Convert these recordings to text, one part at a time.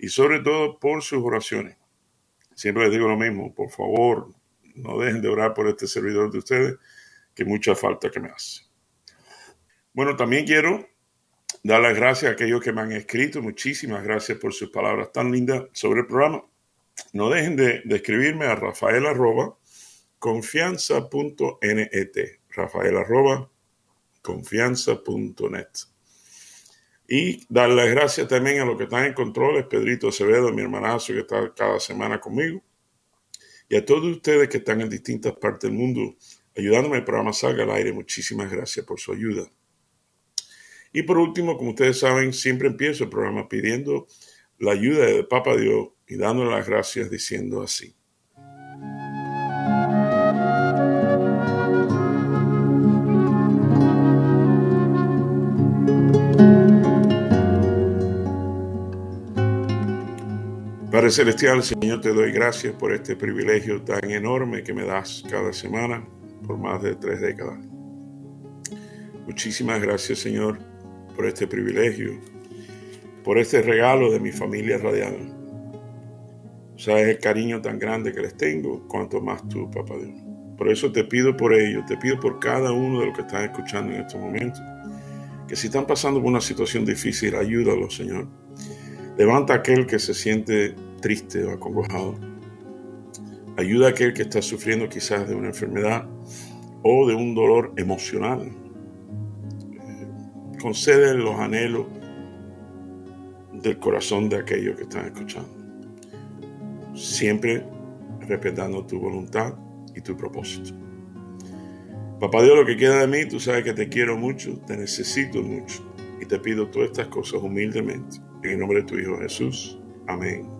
y sobre todo por sus oraciones. Siempre les digo lo mismo, por favor, no dejen de orar por este servidor de ustedes, que mucha falta que me hace. Bueno, también quiero dar las gracias a aquellos que me han escrito. Muchísimas gracias por sus palabras tan lindas sobre el programa. No dejen de, escribirme a rafael arroba confianza.net. Rafael arroba confianza.net. Y dar las gracias también a los que están en controles, Pedrito Acevedo, mi hermanazo que está cada semana conmigo, y a todos ustedes que están en distintas partes del mundo ayudándome el programa salga al aire. Muchísimas gracias por su ayuda. Y por último, como ustedes saben, siempre empiezo el programa pidiendo la ayuda de Papa Dios y dándole las gracias diciendo así. Padre Celestial, Señor, te doy gracias por este privilegio tan enorme que me das cada semana por más de tres décadas. Muchísimas gracias, Señor, por este privilegio, por este regalo de mi familia radial. Sabes el cariño tan grande que les tengo, cuanto más tú, Papá Dios. Por eso te pido por ellos, te pido por cada uno de los que están escuchando en estos momentos, que si están pasando por una situación difícil, ayúdalos, Señor. Levanta aquel que se siente triste o acongojado. Ayuda a aquel que está sufriendo quizás de una enfermedad o de un dolor emocional. Eh, concede los anhelos del corazón de aquellos que están escuchando. Siempre respetando tu voluntad y tu propósito. Papá Dios, lo que queda de mí, tú sabes que te quiero mucho, te necesito mucho y te pido todas estas cosas humildemente. En el nombre de tu Hijo Jesús. Amén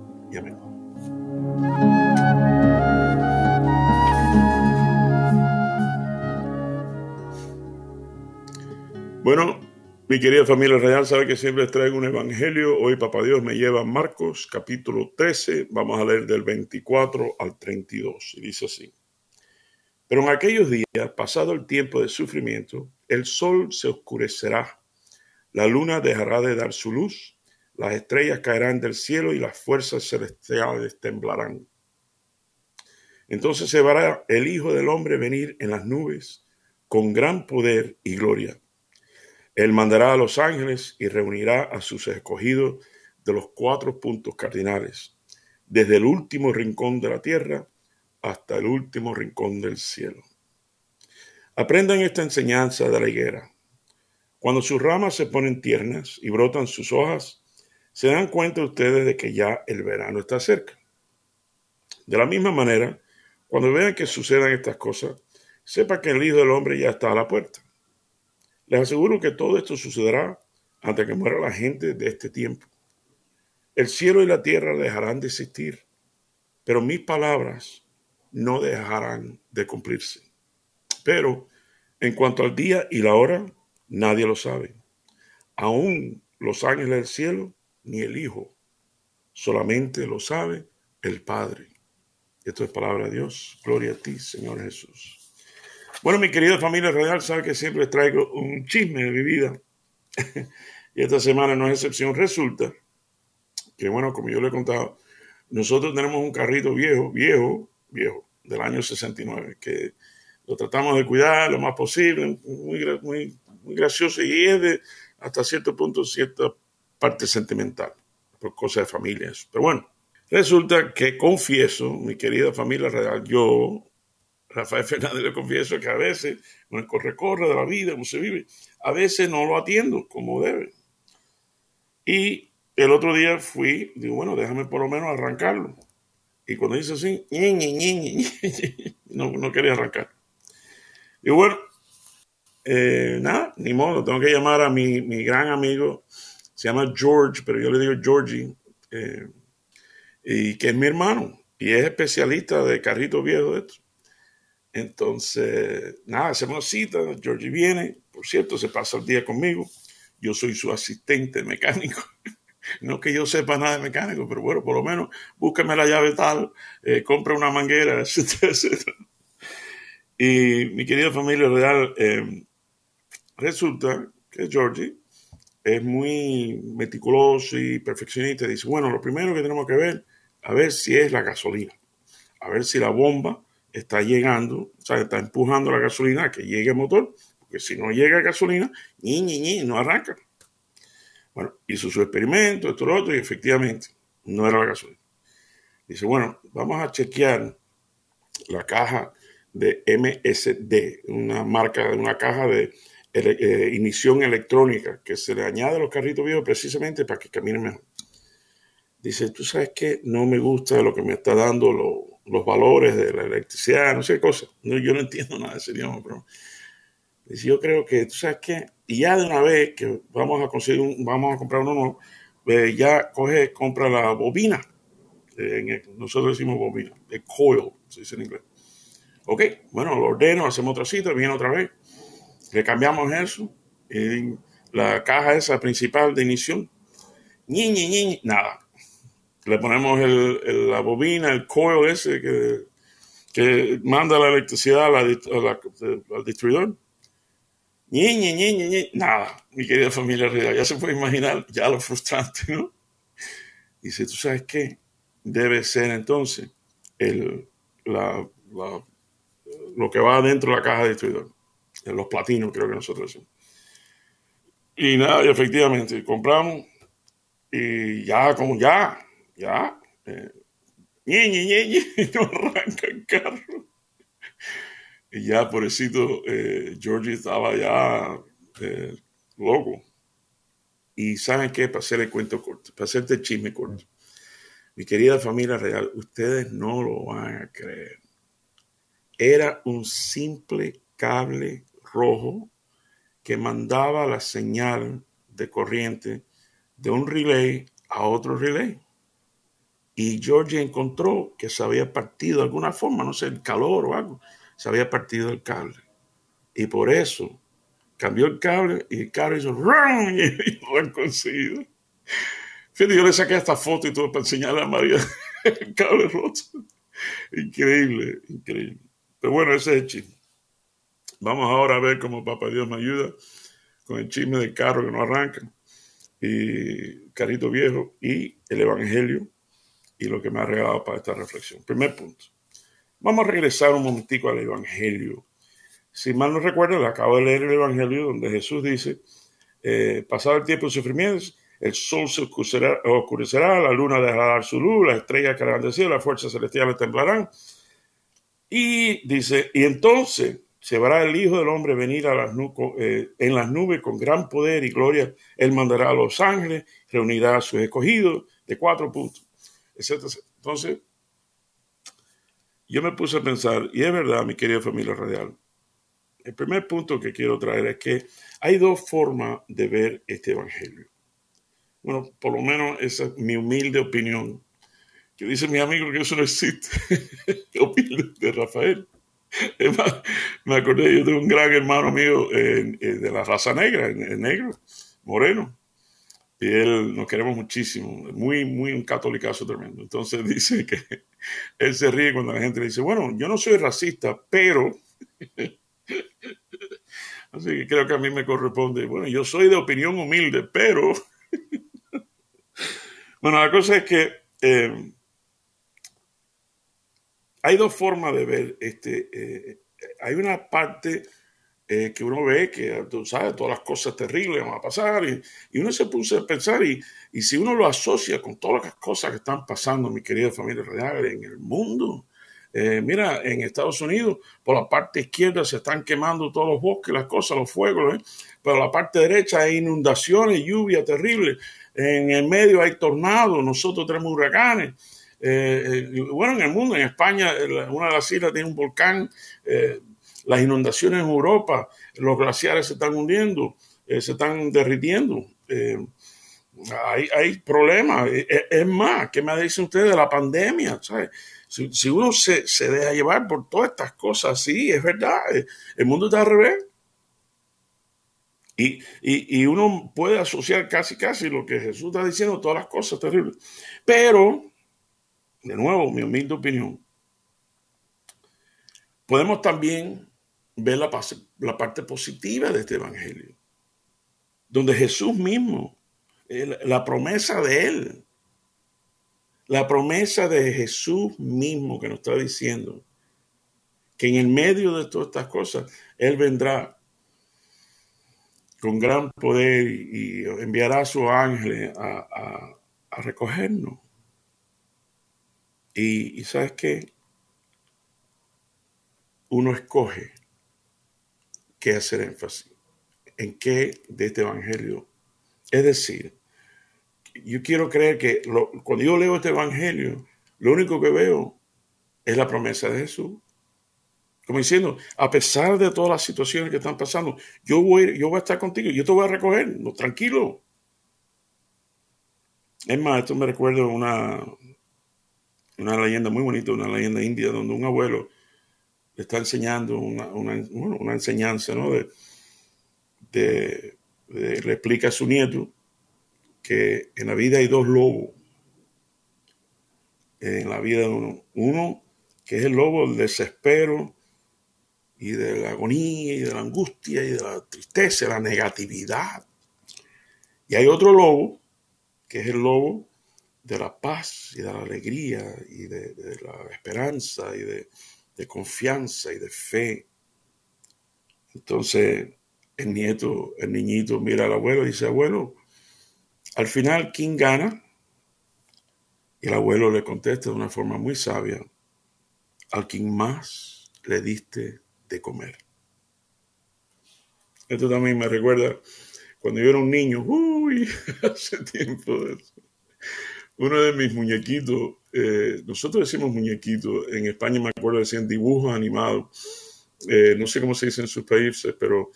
bueno, mi querida familia real, sabe que siempre traigo un evangelio. Hoy Papá Dios me lleva a Marcos capítulo 13. Vamos a leer del 24 al 32. Y dice así. Pero en aquellos días, pasado el tiempo de sufrimiento, el sol se oscurecerá, la luna dejará de dar su luz las estrellas caerán del cielo y las fuerzas celestiales temblarán. Entonces se verá el Hijo del Hombre venir en las nubes con gran poder y gloria. Él mandará a los ángeles y reunirá a sus escogidos de los cuatro puntos cardinales, desde el último rincón de la tierra hasta el último rincón del cielo. Aprendan esta enseñanza de la higuera. Cuando sus ramas se ponen tiernas y brotan sus hojas, se dan cuenta ustedes de que ya el verano está cerca. De la misma manera, cuando vean que sucedan estas cosas, sepa que el Hijo del Hombre ya está a la puerta. Les aseguro que todo esto sucederá antes que muera la gente de este tiempo. El cielo y la tierra dejarán de existir, pero mis palabras no dejarán de cumplirse. Pero en cuanto al día y la hora, nadie lo sabe. Aún los ángeles del cielo ni el Hijo, solamente lo sabe el Padre. Esto es palabra de Dios. Gloria a ti, Señor Jesús. Bueno, mi querida familia real, sabe que siempre les traigo un chisme de mi vida. y esta semana no es excepción. Resulta que, bueno, como yo le he contado, nosotros tenemos un carrito viejo, viejo, viejo, del año 69, que lo tratamos de cuidar lo más posible, muy, muy, muy gracioso y es de hasta cierto punto cierta parte sentimental, por cosas de familias. Pero bueno, resulta que confieso, mi querida familia real, yo, Rafael Fernández, le confieso que a veces, con el corre-corre de la vida, como se vive, a veces no lo atiendo como debe. Y el otro día fui, digo, bueno, déjame por lo menos arrancarlo. Y cuando dice así, no, no quería arrancar. Y bueno, eh, nada, ni modo, tengo que llamar a mi, mi gran amigo se llama George, pero yo le digo Georgie. Eh, y que es mi hermano y es especialista de carritos viejos. Entonces, nada, hacemos cita, Georgie viene, por cierto, se pasa el día conmigo, yo soy su asistente mecánico. No que yo sepa nada de mecánico, pero bueno, por lo menos búsqueme la llave tal, eh, compra una manguera, etcétera, etcétera. Y mi querida familia real, eh, resulta que Georgie es muy meticuloso y perfeccionista. Dice, bueno, lo primero que tenemos que ver, a ver si es la gasolina, a ver si la bomba está llegando, o sea, está empujando la gasolina a que llegue el motor, porque si no llega gasolina, ni, ni, ni, no arranca. Bueno, hizo su experimento, esto, lo otro, y efectivamente no era la gasolina. Dice, bueno, vamos a chequear la caja de MSD, una marca de una caja de eh, ignición electrónica que se le añade a los carritos viejos precisamente para que caminen mejor. Dice, tú sabes que no me gusta lo que me está dando los valores de la electricidad, no sé qué cosa. No, yo no entiendo nada de ese idioma, pero dice, yo creo que, tú sabes qué, y ya de una vez que vamos a conseguir, un, vamos a comprar uno nuevo, eh, ya coge, compra la bobina. Eh, nosotros decimos bobina, el coil, se dice en inglés. Ok, bueno, lo ordeno, hacemos otra cita, viene otra vez le cambiamos eso, en la caja esa principal de ignición, ñi, ñi, ñi, nada. Le ponemos la bobina, el coil ese que, manda la electricidad al distribuidor. Ñi, ñi, ñi, ñi, nada. Mi querida familia real, ya se puede imaginar ya lo frustrante, ¿no? Dice, ¿tú sabes qué? Debe ser entonces el, lo que va adentro de la caja de distribuidor los platinos, creo que nosotros decimos. Y nada, efectivamente, compramos y ya, como ya, ya, eh, arranca el carro. Y ya, pobrecito, eh, Georgie estaba ya eh, loco. Y ¿saben qué? Para hacer el cuento corto, para hacerte el chisme corto. Mi querida familia real, ustedes no lo van a creer. Era un simple cable rojo que mandaba la señal de corriente de un relay a otro relay. Y Georgia encontró que se había partido de alguna forma, no sé, el calor o algo, se había partido el cable. Y por eso cambió el cable y el cable hizo ¡rum! y lo han conseguido. Fíjate, yo le saqué esta foto y todo para enseñarle a María el cable roto. Increíble, increíble. Pero bueno, ese es el chiste. Vamos ahora a ver cómo Papá Dios me ayuda con el chisme del carro que no arranca, y carrito viejo, y el Evangelio, y lo que me ha regalado para esta reflexión. Primer punto. Vamos a regresar un momentico al Evangelio. Si mal no recuerdo, acabo de leer el Evangelio donde Jesús dice, eh, pasado el tiempo de sufrimientos, el sol se oscurecerá, la luna dejará dar su luz, las estrellas caerán del cielo, las fuerzas celestiales temblarán. Y dice, y entonces se verá el Hijo del Hombre venir eh, en las nubes con gran poder y gloria. Él mandará a los ángeles, reunirá a sus escogidos de cuatro puntos. Entonces, yo me puse a pensar, y es verdad, mi querida familia radial, el primer punto que quiero traer es que hay dos formas de ver este evangelio. Bueno, por lo menos esa es mi humilde opinión. Que dice mi amigo que eso no existe. de Rafael. me acordé, yo tengo un gran hermano mío de la raza negra, negro, moreno. Y él nos queremos muchísimo, muy, muy un catolicazo tremendo. Entonces dice que él se ríe cuando la gente le dice, bueno, yo no soy racista, pero... Así que creo que a mí me corresponde, bueno, yo soy de opinión humilde, pero... bueno, la cosa es que eh, hay dos formas de ver este. Eh, hay una parte eh, que uno ve que, tú sabes, todas las cosas terribles van a pasar y, uno se puso a pensar y, y, si uno lo asocia con todas las cosas que están pasando, mi querida familia real, en el mundo. Eh, mira, en Estados Unidos, por la parte izquierda se están quemando todos los bosques, las cosas, los fuegos, pero la parte derecha hay inundaciones, lluvia terrible. En el medio hay tornados, nosotros tenemos huracanes. Eh, eh, bueno, en el mundo, en España, una de las islas tiene un volcán, eh, las inundaciones en Europa, los glaciares se están hundiendo, se están derritiendo. hay, hay problemas. Es, más, ¿qué me dicen ustedes de la pandemia? Si, uno se, se, deja llevar por todas estas cosas, sí, es verdad, el mundo está al revés. Y, y, y, uno puede asociar casi, casi lo que Jesús está diciendo, todas las cosas terribles. Pero, de nuevo, mi humilde opinión, podemos también ver la, la parte positiva de este Evangelio, donde Jesús mismo, la promesa de Él, la promesa de Jesús mismo que nos está diciendo que en el medio de todas estas cosas, Él vendrá con gran poder y enviará a su ángel a, recogernos. Y, sabes qué? Uno escoge qué hacer énfasis, en qué de este evangelio. Es decir, yo quiero creer que cuando yo leo este evangelio, lo único que veo es la promesa de Jesús. Como diciendo, a pesar de todas las situaciones que están pasando, yo voy, yo voy a estar contigo, yo te voy a recoger, tranquilo. Es más, esto me recuerda una, una leyenda muy bonita, una leyenda india, donde un abuelo le está enseñando una, una, enseñanza, ¿no? De, le explica a su nieto que en la vida hay dos lobos. En la vida de uno. Uno que es el lobo del desespero, y de la agonía y de la angustia y de la tristeza, la negatividad. Y hay otro lobo, que es el lobo de la paz y de la alegría y de, la esperanza y de, confianza y de fe. Entonces el nieto, el niñito mira al abuelo y dice, abuelo, al final, ¿quién gana? Y el abuelo le contesta de una forma muy sabia, al quien más le diste de comer. Esto también me recuerda cuando yo era un niño, uy, hace tiempo de eso. Uno de mis muñequitos, eh, nosotros decimos muñequitos, en España me acuerdo decían dibujos animados, eh, no sé cómo se dice en sus países, pero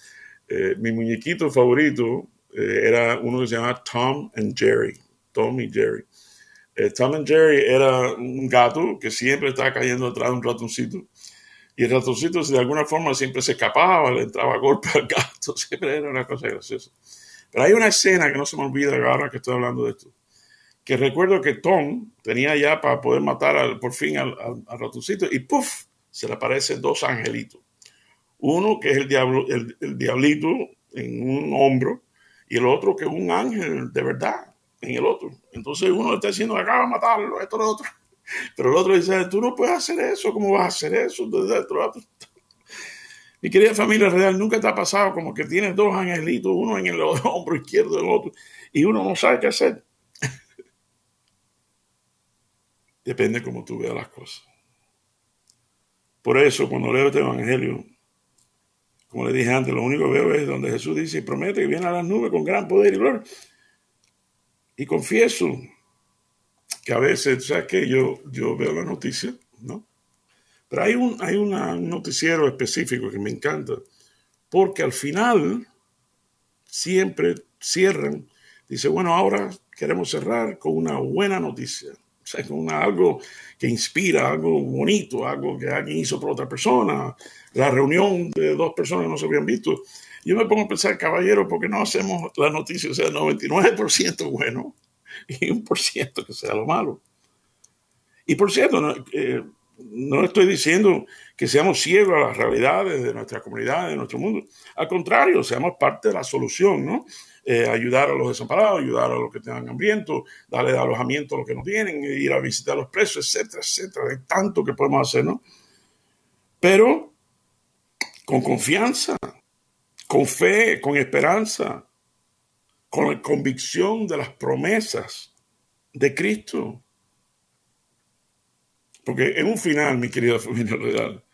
eh, mi muñequito favorito era uno que se llamaba Tom and Jerry, Tom y Jerry. Tom and Jerry era un gato que siempre estaba cayendo atrás de un ratoncito y el ratoncito de alguna forma siempre se escapaba, le entraba a golpe al gato, siempre era una cosa graciosa. Pero hay una escena que no se me olvida ahora que estoy hablando de esto, que recuerdo que Tom tenía ya para poder matar por fin al, ratoncito y ¡puf! se le aparecen dos angelitos. Uno que es el, diablo, el, diablito en un hombro y el otro que es un ángel de verdad en el otro. Entonces uno le está diciendo, acaba de matarlo, esto, lo otro. Pero el otro dice, tú no puedes hacer eso, ¿cómo vas a hacer eso? Mi querida familia real, nunca te ha pasado como que tienes dos angelitos, uno en el hombro izquierdo del otro, y uno no sabe qué hacer. Depende cómo tú veas las cosas. Por eso, cuando leo este evangelio, como le dije antes, lo único que veo es donde Jesús dice y promete que viene a las nubes con gran poder y gloria. Y confieso que a veces, ¿sabes qué? Yo, yo veo la noticia, ¿no? Pero hay un, hay un noticiero específico que me encanta, porque al final siempre cierran, dice, bueno, ahora queremos cerrar con una buena noticia, sea, con algo que inspira, algo bonito, algo que alguien hizo por otra persona, la reunión de dos personas no se habían visto. Yo me pongo a pensar, caballero, ¿por qué no hacemos la noticia, o sea, 99% bueno? y un por ciento que sea lo malo. Y por cierto, eh, no, estoy diciendo que seamos ciegos a las realidades de nuestra comunidad, de nuestro mundo. Al contrario, seamos parte de la solución, ¿no? Eh, ayudar a los desamparados, ayudar a los que tengan hambriento, darle alojamiento a los que no tienen, ir a visitar a los presos, etcétera, etcétera. Hay tanto que podemos hacer, ¿no? Pero con confianza, con fe, con esperanza, con la convicción de las promesas de Cristo. Porque en un final, mi querida familia real,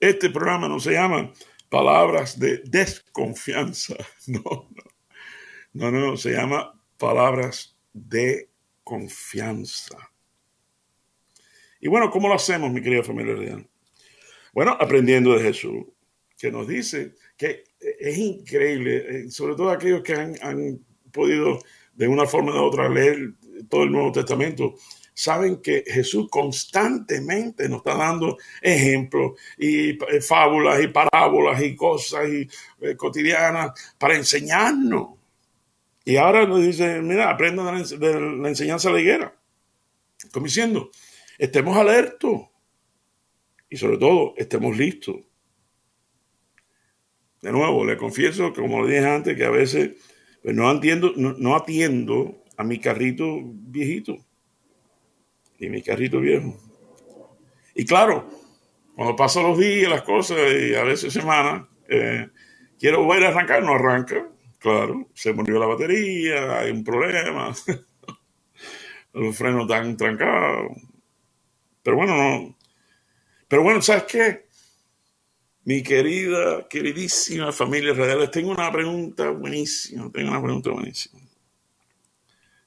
este programa no se llama palabras de desconfianza. No, no, no, no, se llama palabras de confianza. Y bueno, ¿cómo lo hacemos, mi querida familia real? Bueno, aprendiendo de Jesús, que nos dice que es increíble, eh, sobre todo aquellos que han, podido de una forma de otra leer todo el Nuevo Testamento, saben que Jesús constantemente nos está dando ejemplos y eh, fábulas y parábolas y cosas eh, cotidianas para enseñarnos. Y ahora nos dice, mira, aprendan de la, enseñanza de la higuera. Como diciendo, estemos alertos y sobre todo estemos listos. De nuevo, le confieso, como le dije antes, que a veces pues, no, atiendo, no atiendo a mi carrito viejito y mi carrito viejo. Y claro, cuando pasan los días, las cosas, y a veces semanas, eh, quiero volver a arrancar, no arranca. Claro, se murió la batería, hay un problema, los frenos están trancados. Pero bueno, no. Pero bueno, ¿sabes qué? Mi querida, queridísima familia radiales, tengo una pregunta buenísima, tengo una pregunta buenísima.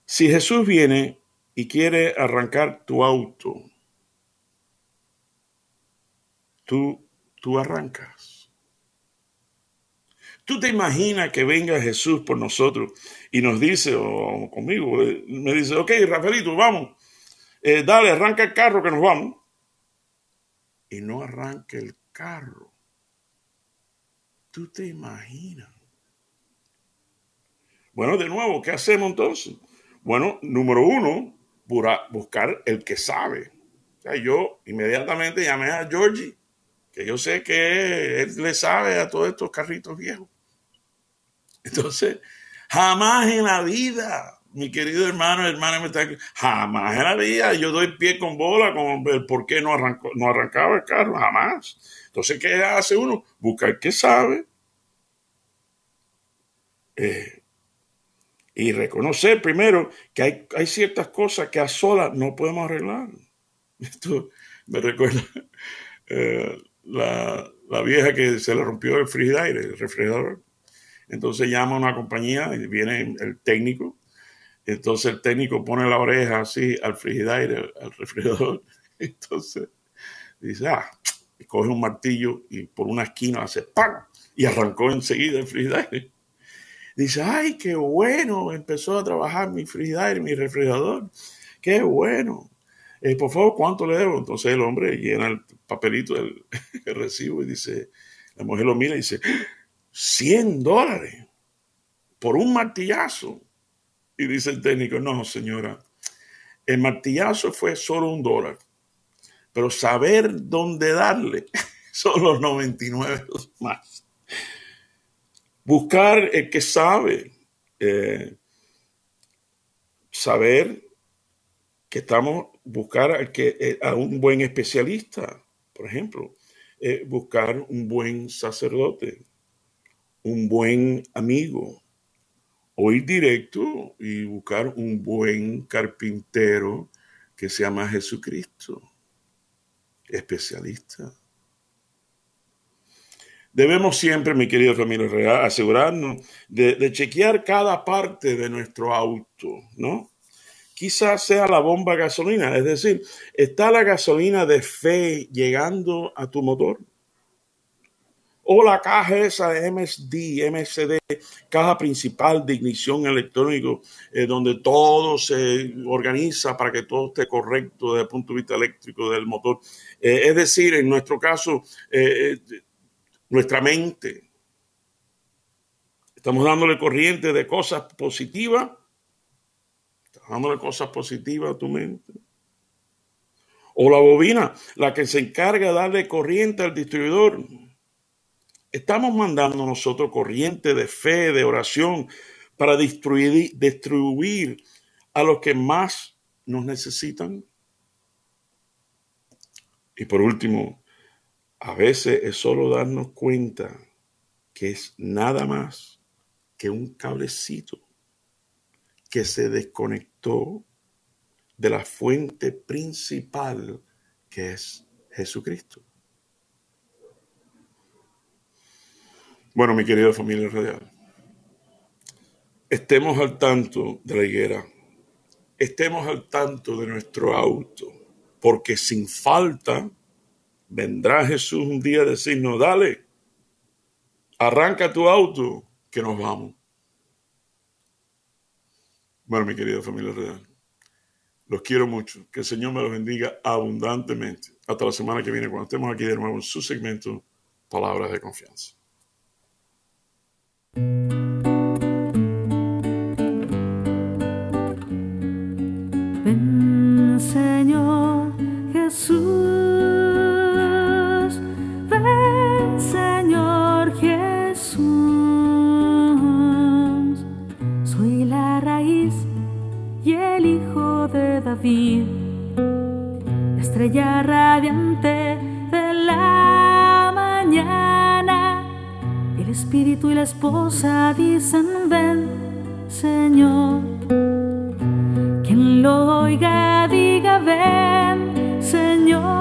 Si Jesús viene y quiere arrancar tu auto, tú, tú arrancas. Tú te imaginas que venga Jesús por nosotros y nos dice, o conmigo, eh, me dice, ok, Rafaelito, vamos, eh, dale, arranca el carro que nos vamos. Y no arranca el carro. Tú te imaginas. Bueno, de nuevo, ¿qué hacemos entonces? Bueno, número uno, buscar el que sabe. Yo inmediatamente llamé a Georgie, que yo sé que él le sabe a todos estos carritos viejos. Entonces, jamás en la vida, mi querido hermano, hermana, me está jamás en la vida yo doy pie con bola con el por qué no, arrancó, no arrancaba el carro, jamás. Entonces, ¿qué hace uno? Buscar que sabe. Eh, y reconocer primero que hay, hay ciertas cosas que a solas no podemos arreglar. Esto me recuerda eh, la, la, vieja que se le rompió el frigidaire, el refrigerador. Entonces llama a una compañía y viene el técnico. Entonces el técnico pone la oreja así al frigidaire, al refrigerador. Entonces dice, ah, y coge un martillo y por una esquina hace ¡pam! Y arrancó enseguida el frigidaire. Dice, ay, qué bueno, empezó a trabajar mi frigidaire, mi refrigerador. Qué bueno. Eh, por favor, ¿cuánto le debo? Entonces el hombre llena el papelito del recibo y dice, la mujer lo mira y dice, 100 dólares por un martillazo. Y dice el técnico, no, señora, el martillazo fue solo un dólar, pero saber dónde darle son los 99 más buscar el que sabe, eh, saber que estamos, buscar al que, eh, a un buen especialista, por ejemplo, eh, buscar un buen sacerdote, un buen amigo, o ir directo y buscar un buen carpintero que se llama Jesucristo, especialista. Debemos siempre, mi querido familia real, asegurarnos de, chequear cada parte de nuestro auto, ¿no? Quizás sea la bomba gasolina, es decir, ¿está la gasolina de fe llegando a tu motor? O la caja esa de MSD, MSD, caja principal de ignición electrónico, eh, donde todo se organiza para que todo esté correcto desde el punto de vista eléctrico del motor. Eh, es decir, en nuestro caso, eh, nuestra mente. Estamos dándole corriente de cosas positivas. Estamos dándole cosas positivas a tu mente. O la bobina, la que se encarga de darle corriente al distribuidor. Estamos mandando nosotros corriente de fe, de oración, para distribuir, distribuir a los que más nos necesitan. Y por último, a veces es solo darnos cuenta que es nada más que un cablecito que se desconectó de la fuente principal que es Jesucristo. Bueno, mi querida familia radial, estemos al tanto de la higuera, estemos al tanto de nuestro auto, porque sin falta vendrá Jesús un día a decirnos, dale, arranca tu auto, que nos vamos. Bueno, mi querida familia real, los quiero mucho. Que el Señor me los bendiga abundantemente. Hasta la semana que viene, cuando estemos aquí de nuevo en su segmento Palabras de Confianza. Ven, Señor Jesús. Ven, Señor Jesús. Soy la raíz y el hijo de David, la estrella radiante de la. El espíritu y la esposa dicen, ven, Señor. Quien lo oiga, diga, ven, Señor.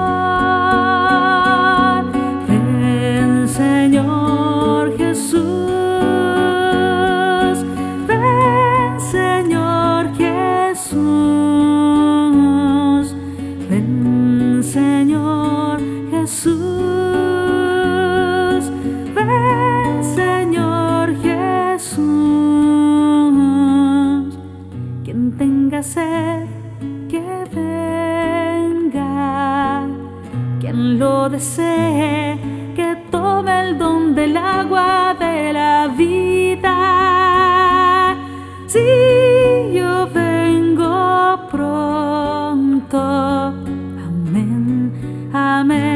Si yo vengo pronto. Amén, amén.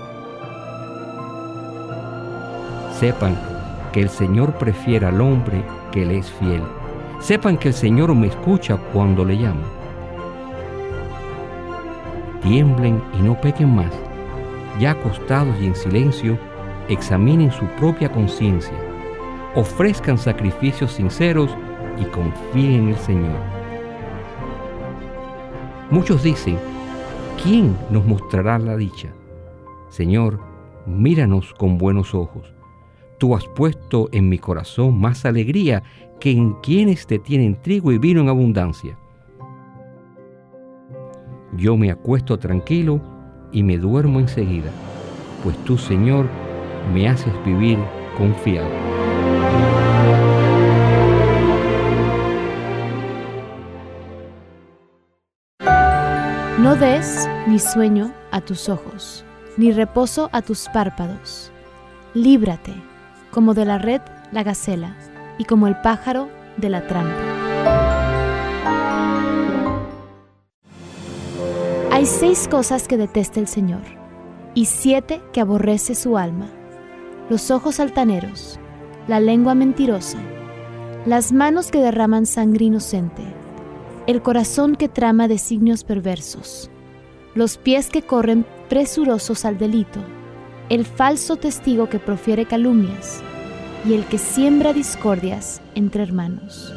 Sepan que el Señor prefiere al hombre que le es fiel. Sepan que el Señor me escucha cuando le llamo. Tiemblen y no pequen más. Ya acostados y en silencio, examinen su propia conciencia. Ofrezcan sacrificios sinceros y confíen en el Señor. Muchos dicen, ¿quién nos mostrará la dicha? Señor, míranos con buenos ojos Tú has puesto en mi corazón más alegría que en quienes te tienen trigo y vino en abundancia. Yo me acuesto tranquilo y me duermo enseguida, pues tú, Señor, me haces vivir confiado. No des ni sueño a tus ojos, ni reposo a tus párpados. Líbrate como de la red la gacela, y como el pájaro de la trampa. Hay seis cosas que detesta el Señor, y siete que aborrece su alma. Los ojos altaneros, la lengua mentirosa, las manos que derraman sangre inocente, el corazón que trama designios perversos, los pies que corren presurosos al delito, el falso testigo que profiere calumnias y el que siembra discordias entre hermanos.